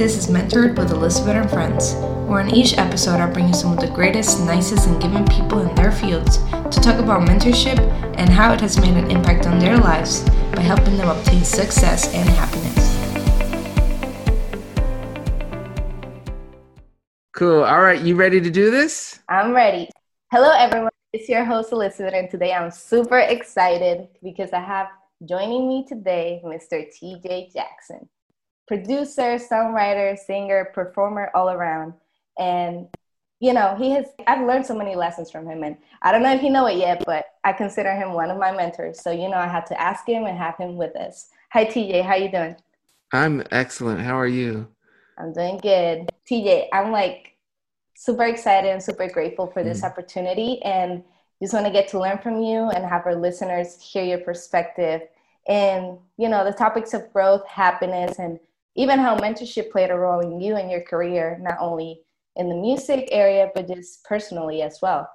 This is Mentored with Elizabeth and Friends, where in each episode I bring you some of the greatest, nicest, and giving people in their fields to talk about mentorship and how it has made an impact on their lives by helping them obtain success and happiness. Cool. All right, you ready to do this? I'm ready. Hello, everyone. It's your host, Elizabeth, and today I'm super excited because I have joining me today Mr. TJ Jackson, producer, songwriter, singer, performer all around. And, you know, he has, I've learned so many lessons from him. And I don't know if you know it yet, but I consider him one of my mentors. So, you know, I had to ask him and have him with us. Hi, TJ. How you doing? I'm excellent. How are you? I'm doing good. TJ, I'm like, super excited and super grateful for this mm. opportunity and just want to get to learn from you and have our listeners hear your perspective and you know the topics of growth happiness and even how mentorship played a role in you and your career not only in the music area but just personally as well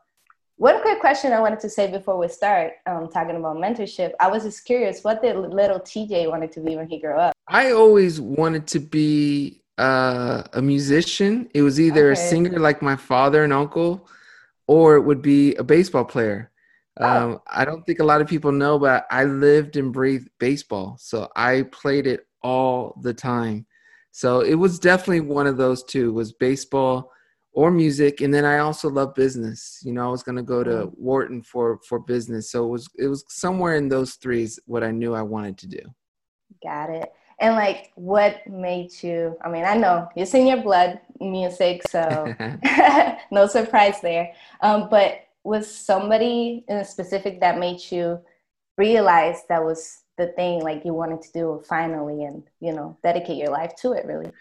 one quick question i wanted to say before we start um, talking about mentorship i was just curious what did little tj wanted to be when he grew up i always wanted to be uh, a musician. It was either okay. a singer like my father and uncle, or it would be a baseball player. Oh. Um, I don't think a lot of people know, but I lived and breathed baseball, so I played it all the time. So it was definitely one of those two: was baseball or music, and then I also love business. You know, I was going to go to mm. Wharton for for business, so it was it was somewhere in those threes what I knew I wanted to do. Got it and like what made you i mean i know it's in your blood music so no surprise there um, but was somebody in specific that made you realize that was the thing like you wanted to do finally and you know dedicate your life to it really.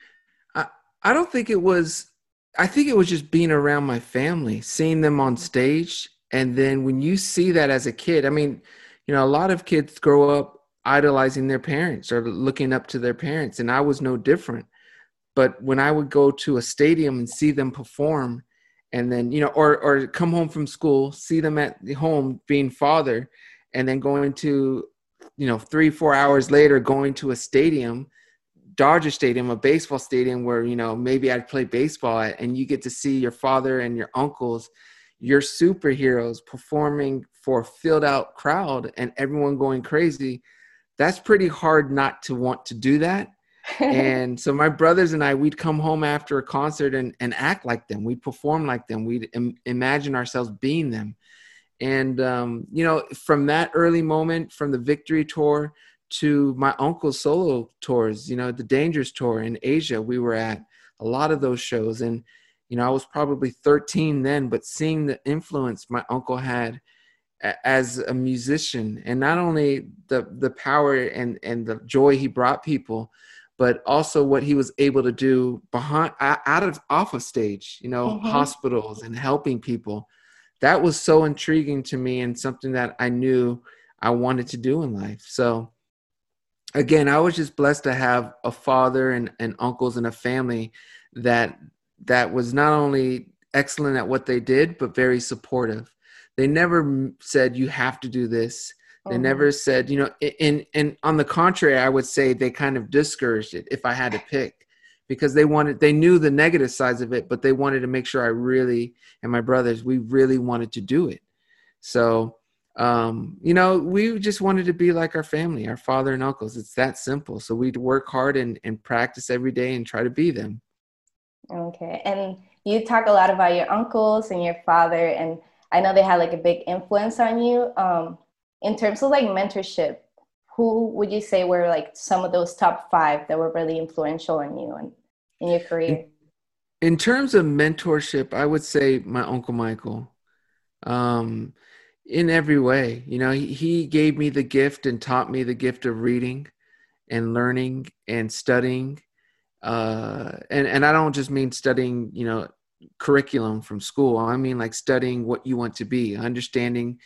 I, I don't think it was i think it was just being around my family seeing them on mm-hmm. stage. And then when you see that as a kid i mean you know a lot of kids grow up idolizing their parents or looking up to their parents and i was no different. But when i would go to a stadium and see them perform and then you know or or come home from school see them at the home being father and then going to you know three four hours later going to a stadium dodger stadium a baseball stadium where you know maybe i'd play baseball at and you get to see your father and your uncles your superheroes performing for a filled out crowd and everyone going crazy that's pretty hard not to want to do that. and so my brothers and I, we'd come home after a concert and, and act like them. We'd perform like them. We'd Im- imagine ourselves being them. And, um, you know, from that early moment, from the victory tour to my uncle's solo tours, you know, the Dangerous tour in Asia, we were at a lot of those shows. And, you know, I was probably 13 then, but seeing the influence my uncle had as a musician and not only the the power and and the joy he brought people but also what he was able to do behind out of off of stage you know mm-hmm. hospitals and helping people that was so intriguing to me and something that i knew i wanted to do in life. So again i was just blessed to have a father and, and uncles and a family that that was not only excellent at what they did but very supportive. They never said you have to do this. They oh. never said you know and and on the contrary i would say they kind of discouraged it if i had to pick because they wanted they knew the negative sides of it but they wanted to make sure i really and my brothers we really wanted to do it. So um, you know we just wanted to be like our family our father and uncles. It's that simple. So we'd work hard and, and practice every day and try to be them. Okay. And you talk a lot about your uncles and your father and I know they had like a big influence on you. Um, in terms of like mentorship, who would you say were like some of those top five that were really influential in you and in your career? In terms of mentorship, I would say my uncle Michael. Um, in every way, you know, he, he gave me the gift and taught me the gift of reading and learning and studying. Uh, and and I don't just mean studying, you know, curriculum from school. I mean like studying what you want to be, understanding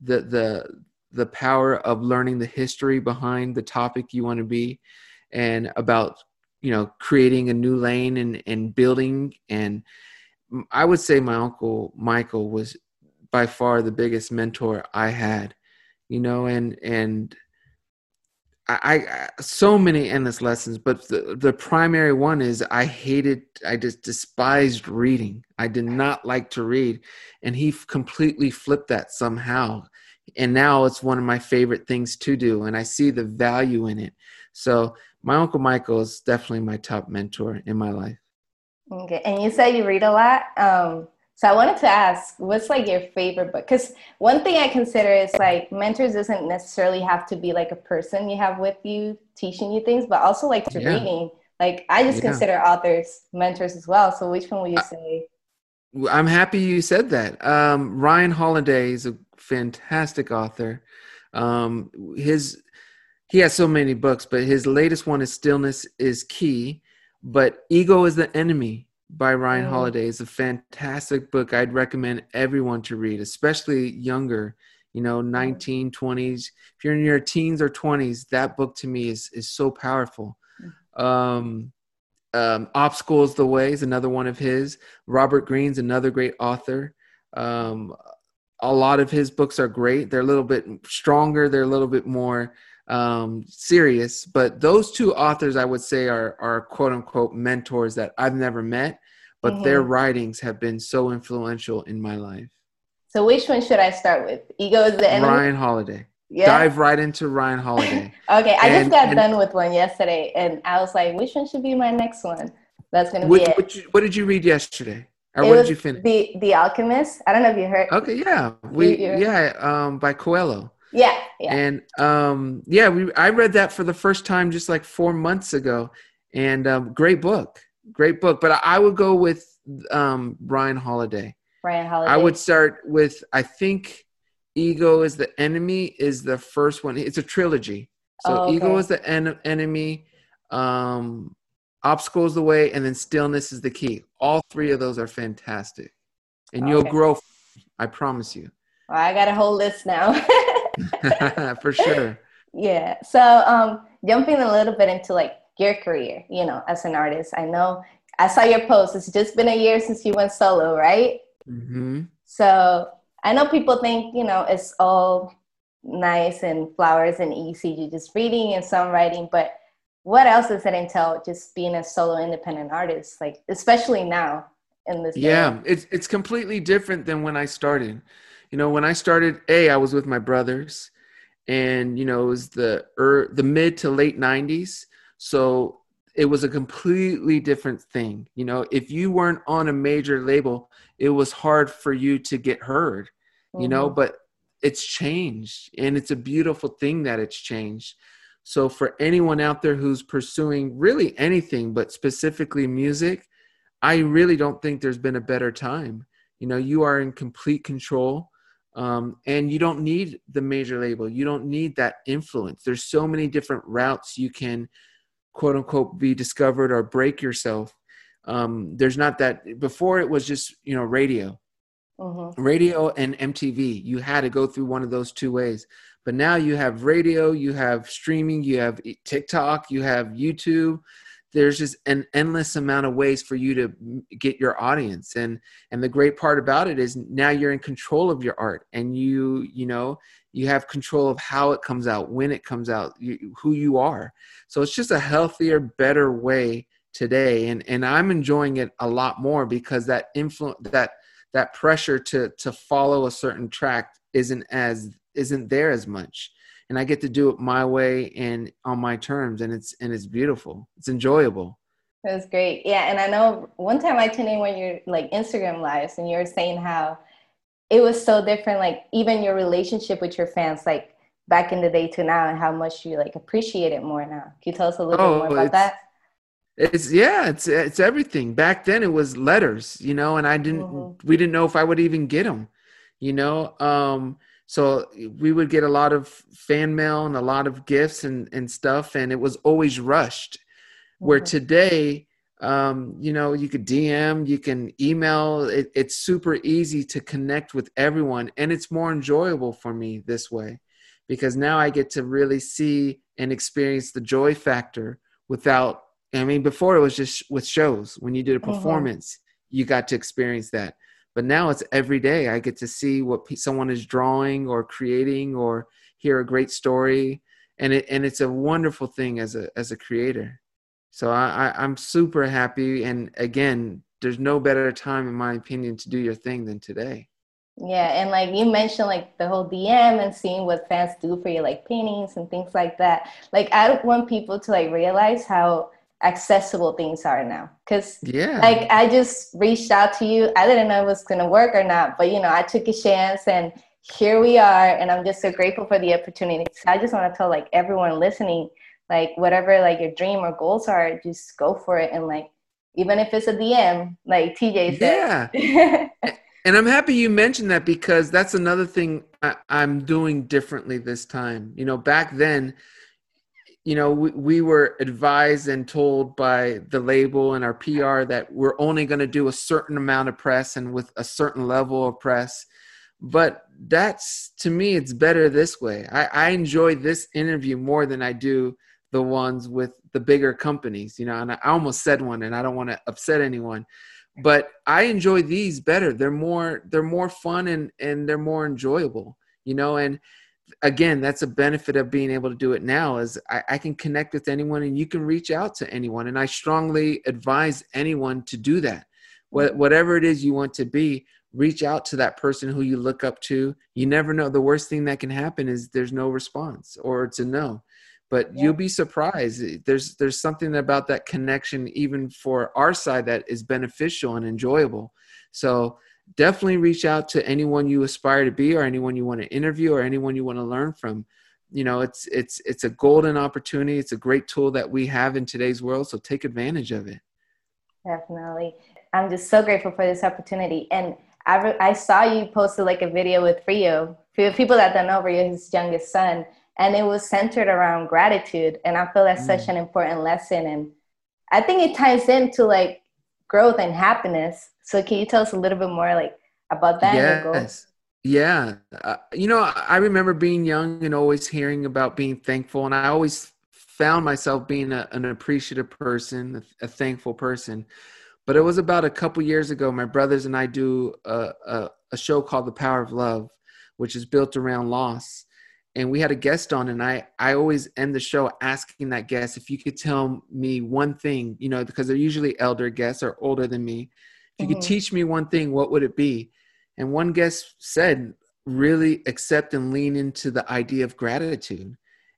the the the power of learning the history behind the topic you want to be and about you know creating a new lane and and building and I would say my uncle Michael was by far the biggest mentor I had, you know, and and I, I, so many endless lessons, but the, the primary one is I hated, I just despised reading. I did not like to read, and he completely flipped that somehow, and now it's one of my favorite things to do, and I see the value in it. So my uncle Michael is definitely my top mentor in my life. Okay, and you said you read a lot. Um, so I wanted to ask, what's like your favorite book? Because one thing I consider is like mentors doesn't necessarily have to be like a person you have with you teaching you things, but also like to yeah. reading. Like I just yeah. consider authors mentors as well. So which one would you say? I'm happy you said that. Um, Ryan Holiday is a fantastic author. Um, his he has so many books, but his latest one is Stillness is Key. But Ego is the Enemy by Ryan mm. Holiday is a fantastic book I'd recommend everyone to read, especially younger, you know, 19, 20s. If you're in your teens or 20s, that book to me is is so powerful. Mm. Um, um, Obstacles the Way is another one of his. Robert Greene's another great author. Um, a lot of his books are great. They're a little bit stronger. They're a little bit more um, serious. But those two authors, I would say, are are quote unquote mentors that I've never met, but mm-hmm. their writings have been so influential in my life. So, which one should I start with? Ego is the enemy. Ryan Holiday. Yeah. Dive right into Ryan Holiday. okay, I and, just got and, done with one yesterday, and I was like, which one should be my next one? That's gonna what, be it. What, you, what did you read yesterday? Or it what did you finish? The The Alchemist. I don't know if you heard. Okay, yeah, we yeah, um, by Coelho. Yeah, yeah. And um, yeah, we I read that for the first time just like four months ago, and um, great book, great book. But I, I would go with um, Ryan Holiday. Ryan Holiday. I would start with I think Ego is the enemy is the first one. It's a trilogy. So oh, okay. Ego is the en- enemy. Um, obstacle is the way, and then stillness is the key. All three of those are fantastic, and you'll grow. I promise you. Well, I got a whole list now. For sure. Yeah. So um, jumping a little bit into like your career, you know, as an artist, I know I saw your post. It's just been a year since you went solo, right? Mm-hmm. So I know people think, you know, it's all nice and flowers and easy, you just reading and songwriting, but what else does it entail just being a solo independent artist, like especially now in this? Yeah, it's it's completely different than when I started you know when i started a i was with my brothers and you know it was the er, the mid to late 90s so it was a completely different thing you know if you weren't on a major label it was hard for you to get heard mm-hmm. you know mm-hmm. but it's changed and it's a beautiful thing that it's changed so for anyone out there who's pursuing really anything but specifically music i really don't think there's been a better time. You know you are in complete control um, and you don't need the major label. You don't need that influence. There's so many different routes you can quote unquote be discovered or break yourself. Um, there's not that before it was just you know radio. Mm-hmm. radio and mtv you had to go through one of those two ways but now you have radio you have streaming you have tiktok you have youtube. There's just an endless amount of ways for you to get your audience. And and the great part about it is now you're in control of your art and you you know you have control of how it comes out when it comes out you, who you are. So it's just a healthier better way today. And and i'm enjoying it a lot more because that influence that that pressure to to follow a certain track isn't as isn't there as much and I get to do it my way and on my terms, and it's and it's beautiful. It's enjoyable. That's great. Yeah, and I know one time I tuned in when you're like Instagram lives, and you were saying how it was so different. Like even your relationship with your fans, like back in the day to now, and how much you like appreciate it more now. Can you tell us a little oh, bit more about that? It's yeah, it's it's everything. Back then, it was letters, you know, and I didn't. Mm-hmm. We didn't know if I would even get them, you know. Um, so we would get a lot of fan mail and a lot of gifts and, and stuff, and it was always rushed. Where today, um, you know, you could DM, you can email. It, it's super easy to connect with everyone, and it's more enjoyable for me this way because now I get to really see and experience the joy factor without. I mean, before it was just with shows. When you did a mm-hmm. performance, you got to experience that but now it's every day. I get to see what someone is drawing or creating or hear a great story. And it and it's a wonderful thing as a as a creator. So I, I i'm super happy. And again there's no better time in my opinion to do your thing than today. Yeah and like you mentioned like the whole dm and seeing what fans do for you like paintings and things like that. Like i want people to like realize how accessible things are now. Because yeah. like i just reached out to you. I didn't know it was going to work or not but you know i took a chance and here we are and i'm just so grateful for the opportunity. So i just want to tell like everyone listening like whatever like your dream or goals are just go for it. And like even if it's a dm like tj said. Yeah. And i'm happy you mentioned that because that's another thing I, i'm doing differently this time. You know back then you know we, we were advised and told by the label and our pr that we're only going to do a certain amount of press and with a certain level of press. But that's to me it's better this way. I, I enjoy this interview more than i do the ones with the bigger companies you know and i almost said one and i don't want to upset anyone. But i enjoy these better. They're more they're more fun and and they're more enjoyable you know and again that's a benefit of being able to do it now is I, I, can connect with anyone and you can reach out to anyone. And i strongly advise anyone to do that. What, mm-hmm. whatever it is you want to be reach out to that person who you look up to. You never know. The worst thing that can happen is there's no response or it's a no. But yeah. you'll be surprised. There's there's something about that connection even for our side that is beneficial and enjoyable. So definitely reach out to anyone you aspire to be or anyone you want to interview or anyone you want to learn from. You know it's it's it's a golden opportunity. It's a great tool that we have in today's world so take advantage of it. Definitely. I'm just so grateful for this opportunity. And i, re- I saw you posted like a video with rio for people that don't know rio his youngest son and it was centered around gratitude. And i feel that's mm. such an important lesson. And i think it ties into like growth and happiness so can you tell us a little bit more like about that? Yes. Yeah. Uh, you know, I remember being young and always hearing about being thankful. And I always found myself being a, an appreciative person, a, thankful person. But it was about a couple years ago, my brothers and I do a, a, a show called The Power of Love, which is built around loss and we had a guest on and i i always end the show asking that guest if you could tell me one thing you know because they're usually elder guests or older than me you mm-hmm. could teach me one thing, what would it be? And one guest said, really accept and lean into the idea of gratitude.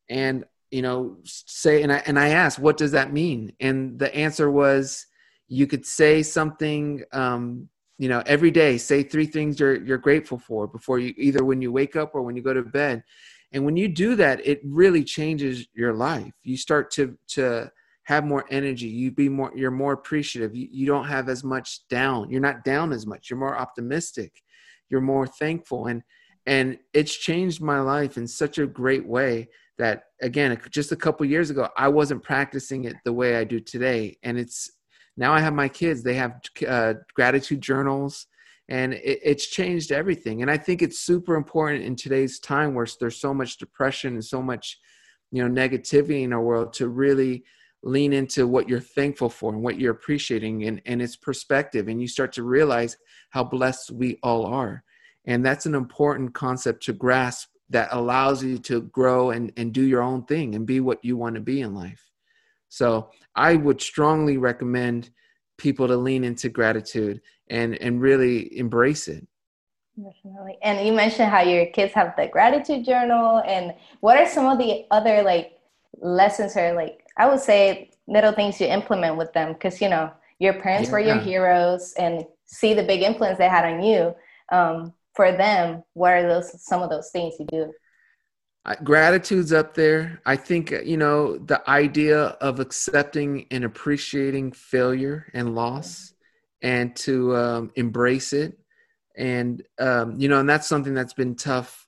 And, you know, say, and I, and I asked, what does that mean? And the answer was, you could say something, um, you know, every day, say three things you're, you're grateful for before you, either when you wake up or when you go to bed. And when you do that, it really changes your life. You start to, to, have more energy you be more you're more appreciative you, you don't have as much down you're not down as much you're more optimistic you're more thankful and and it's changed my life in such a great way that again just a couple years ago i wasn't practicing it the way i do today and it's now i have my kids they have uh, gratitude journals and it, it's changed everything and i think it's super important in today's time where there's so much depression and so much you know negativity in our world to really lean into what you're thankful for and what you're appreciating and, and its perspective and you start to realize how blessed we all are. And that's an important concept to grasp that allows you to grow and, and do your own thing and be what you want to be in life. So i would strongly recommend people to lean into gratitude and and really embrace it. Definitely. And you mentioned how your kids have the gratitude journal and what are some of the other like lessons or like I would say little things you implement with them because you know your parents yeah. were your heroes and see the big influence they had on you. Um, for them, what are those some of those things you do? Gratitude's up there. I think you know the idea of accepting and appreciating failure and loss, and to um, embrace it, and um, you know, and that's something that's been tough.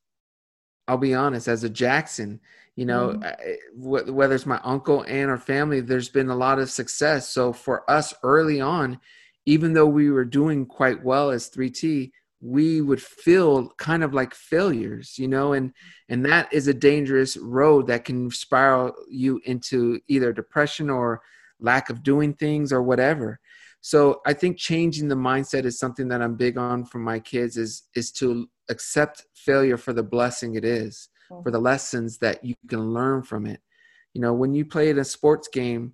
I'll be honest, as a Jackson, you know mm-hmm. whether it's my uncle and our family there's been a lot of success so for us early on even though we were doing quite well as 3t we would feel kind of like failures you know and and that is a dangerous road that can spiral you into either depression or lack of doing things or whatever so i think changing the mindset is something that i'm big on for my kids is is to accept failure for the blessing it is. For the lessons that you can learn from it. You know, when you play in a sports game,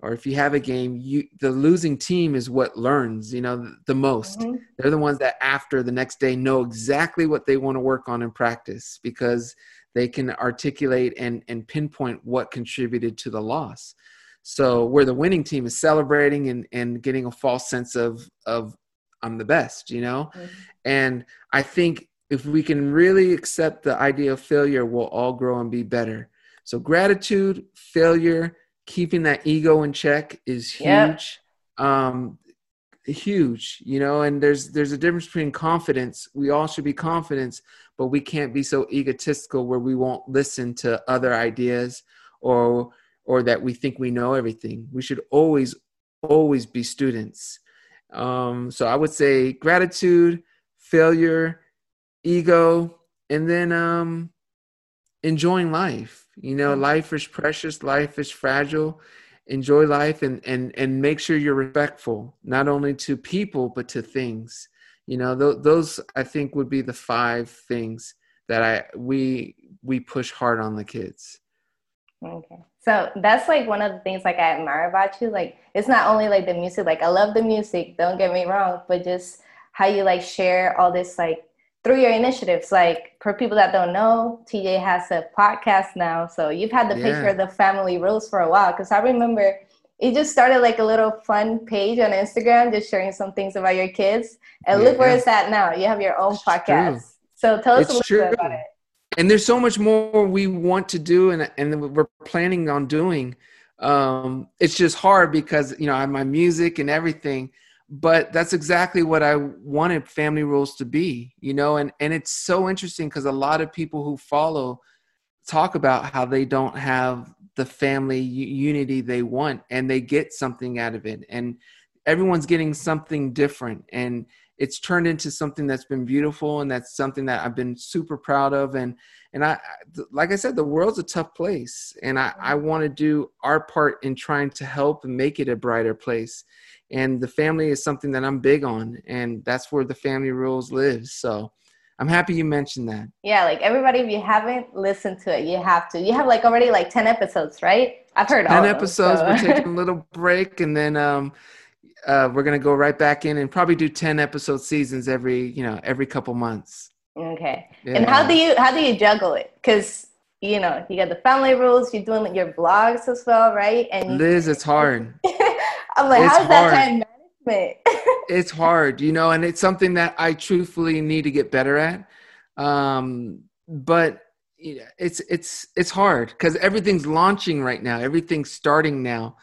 or if you have a game, you the losing team is what learns, you know, the, the most. Mm-hmm. They're the ones that after the next day know exactly what they want to work on in practice because they can articulate and and pinpoint what contributed to the loss. So where the winning team is celebrating and and getting a false sense of of I'm the best, you know? Mm-hmm. And I think if we can really accept the idea of failure, we'll all grow and be better. So gratitude, failure, keeping that ego in check is huge. Yep. Um, huge, you know, and there's there's a difference between confidence. We all should be confident, but we can't be so egotistical where we won't listen to other ideas or or that we think we know everything. We should always always be students. Um, so I would say gratitude, failure, ego, and then um, enjoying life. You know life is precious life is fragile. Enjoy life and and and make sure you're respectful not only to people but to things. You know th- those i think would be the five things that i we we push hard on the kids. Okay. So that's like one of the things like i admire about you. Like it's not only like the music. Like i love the music don't get me wrong but just how you like share all this like through your initiatives. Like for people that don't know, TJ has a podcast now. So you've had the yeah. picture of the family rules for a while. Because I remember it just started like a little fun page on Instagram, just sharing some things about your kids. And yeah. look where it's at now. You have your own it's podcast. True. So tell us it's a little true. bit about it. And there's so much more we want to do and and we're planning on doing. Um, it's just hard because you know I have my music and everything but that's exactly what I wanted family rules to be, you know, and and it's so interesting because a lot of people who follow talk about how they don't have the family unity they want and they get something out of it and everyone's getting something different and it's turned into something that's been beautiful and that's something that I've been super proud of and and I like I said the world's a tough place and I I want to do our part in trying to help and make it a brighter place and the family is something that I'm big on, and that's where the family rules live. So I'm happy you mentioned that. Yeah, like everybody, if you haven't listened to it, you have to. You have like already like ten episodes, right? I've heard ten episodes. Them, so. We're taking a little break, and then um, uh, we're gonna go right back in and probably do ten episode seasons every you know every couple months. Okay. Yeah. And how do you how do you juggle it? Because you know you got the family rules. You're doing your blogs as well, right? And Liz, it's hard. I'm like, it's how's that time management? it's hard, you know, and it's something that I truthfully need to get better at. Um, but it's it's it's hard because everything's launching right now. Everything's starting now.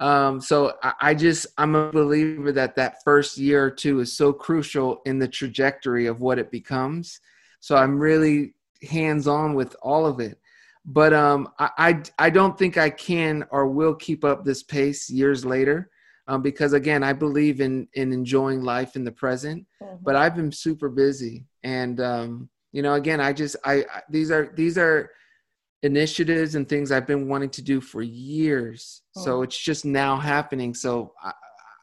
Um, so I, I, just I'm a believer that that first year or two is so crucial in the trajectory of what it becomes. So I'm really hands on with all of it but um, I, I, I don't think I can or will keep up this pace years later um, because again I believe in in enjoying life in the present. Mm-hmm. But I've been super busy, and um, you know, again, I just I, I these are these are initiatives and things I've been wanting to do for years. Mm-hmm. So it's just now happening. So I,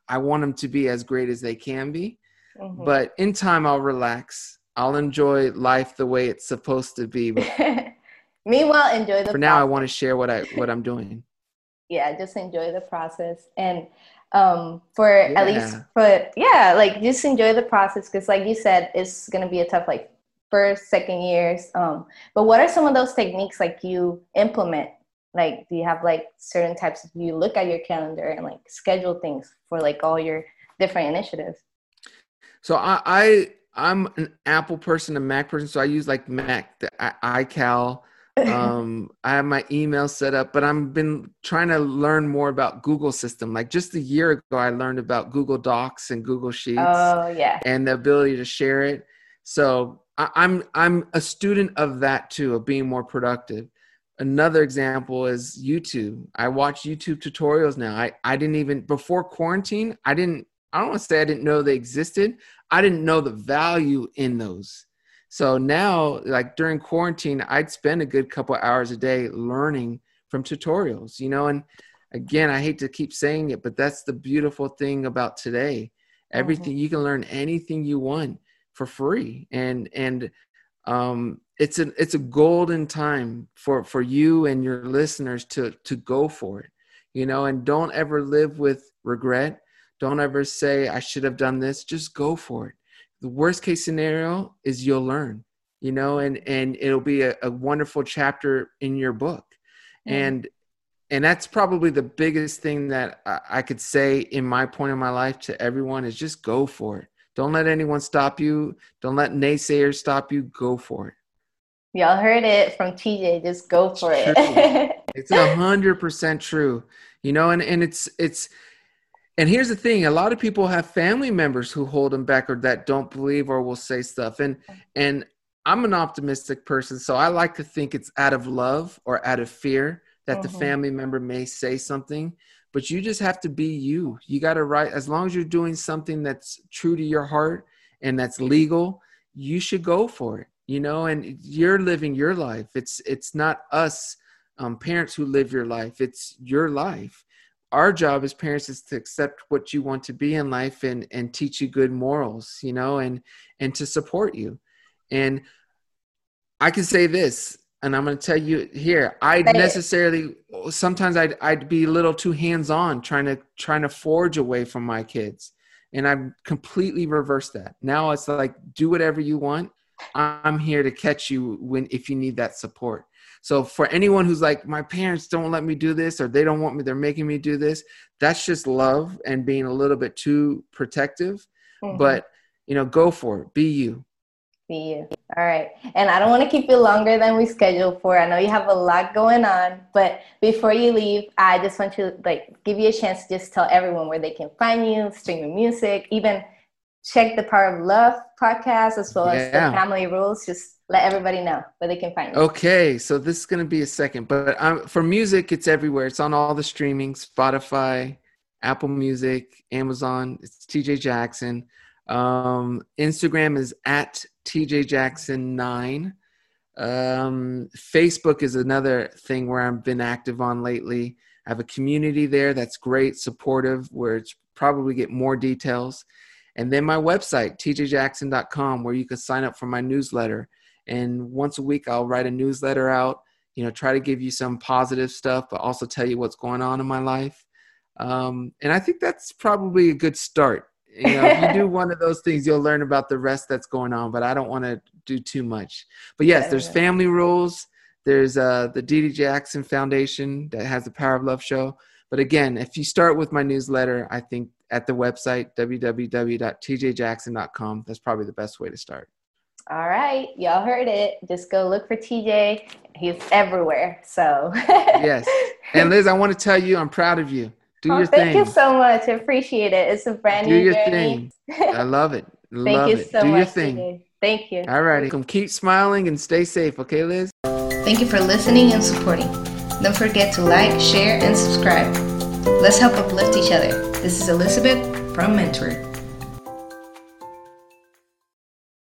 I want them to be as great as they can be. Mm-hmm. But in time, I'll relax. I'll enjoy life the way it's supposed to be. Meanwhile, enjoy the. For process. now, I want to share what I what I'm doing. yeah, just enjoy the process, and um, for yeah. at least for yeah, like just enjoy the process because, like you said, it's gonna be a tough like first, second years. Um, but what are some of those techniques like you implement? Like, do you have like certain types of you look at your calendar and like schedule things for like all your different initiatives? So I, I I'm an Apple person, a Mac person, so I use like Mac, the iCal um, I have my email set up, but I've been trying to learn more about Google system. Like just a year ago, I learned about Google Docs and Google Sheets. Oh yeah, and the ability to share it. So I, I'm I'm a student of that too, of being more productive. Another example is YouTube. I watch YouTube tutorials now. I, I didn't even before quarantine. I didn't. I don't want to say I didn't know they existed. I didn't know the value in those so now, like during quarantine, I'd spend a good couple hours a day learning from tutorials, you know, and again, I hate to keep saying it, but that's the beautiful thing about today. Everything mm-hmm. you can learn anything you want for free. And and um it's a it's a golden time for for you and your listeners to to go for it you know and don't ever live with regret. Don't ever say i should have done this. Just go for it. The worst case scenario is you'll learn you know and and it'll be a, a wonderful chapter in your book. Mm. and and that's probably the biggest thing that I, I could say in my point in my life to everyone is just go for it don't let anyone stop you don't let naysayers stop you go for it Y'all heard it from TJ. Just go for it's it. it's a hundred percent true. You know, and, and it's it's and here's the thing, a lot of people have family members who hold them back or that don't believe or will say stuff. And and I'm an optimistic person, so I like to think it's out of love or out of fear that mm-hmm. the family member may say something. But you just have to be you. You got to write as long as you're doing something that's true to your heart and that's legal, you should go for it you know and you're living your life. It's it's not us um, parents who live your life. It's your life. Our job as parents is to accept what you want to be in life and and teach you good morals you know and and to support you. And i can say this and i'm going to tell you here i necessarily sometimes i'd i'd be a little too hands on trying to trying to forge away from my kids and i've completely reversed that now it's like do whatever you want I'm here to catch you when if you need that support. So for anyone who's like, my parents don't let me do this or they don't want me, they're making me do this, that's just love and being a little bit too protective. Mm-hmm. But you know, go for it. Be you. Be you. All right. And I don't want to keep you longer than we scheduled for. I know you have a lot going on, but before you leave, I just want to like give you a chance to just tell everyone where they can find you, stream your music, even check the Power of Love podcast as well yeah. as the Family Rules. Just let everybody know where they can find you. Okay, so this is going to be a second, but um, for music, it's everywhere. It's on all the streaming, Spotify, Apple Music, Amazon. It's TJ Jackson. Um, Instagram is at TJ Jackson nine. Um, Facebook is another thing where I've been active on lately. I have a community there that's great, supportive, where it's probably get more details and then my website tjjackson.com where you can sign up for my newsletter and once a week i'll write a newsletter out you know try to give you some positive stuff but also tell you what's going on in my life um, and i think that's probably a good start you know if you do one of those things you'll learn about the rest that's going on but i don't want to do too much but yes there's family rules there's uh, the Dee Jackson Foundation that has the Power of Love show. But again, if you start with my newsletter, I think at the website www.tjjackson.com. That's probably the best way to start. All right, y'all heard it. Just go look for TJ. He's everywhere. So yes, and Liz, I want to tell you, I'm proud of you. Do oh, your thank thing. Thank you so much. I appreciate it. It's a brand Do new your journey. thing. I love it. thank love you it. so Do much. your thing. TJ. Thank you. All righty. Come keep smiling and stay safe. Okay, Liz. Thank you for listening and supporting. Don't forget to like, share, and subscribe. Let's help uplift each other. This is Elizabeth from Mentor.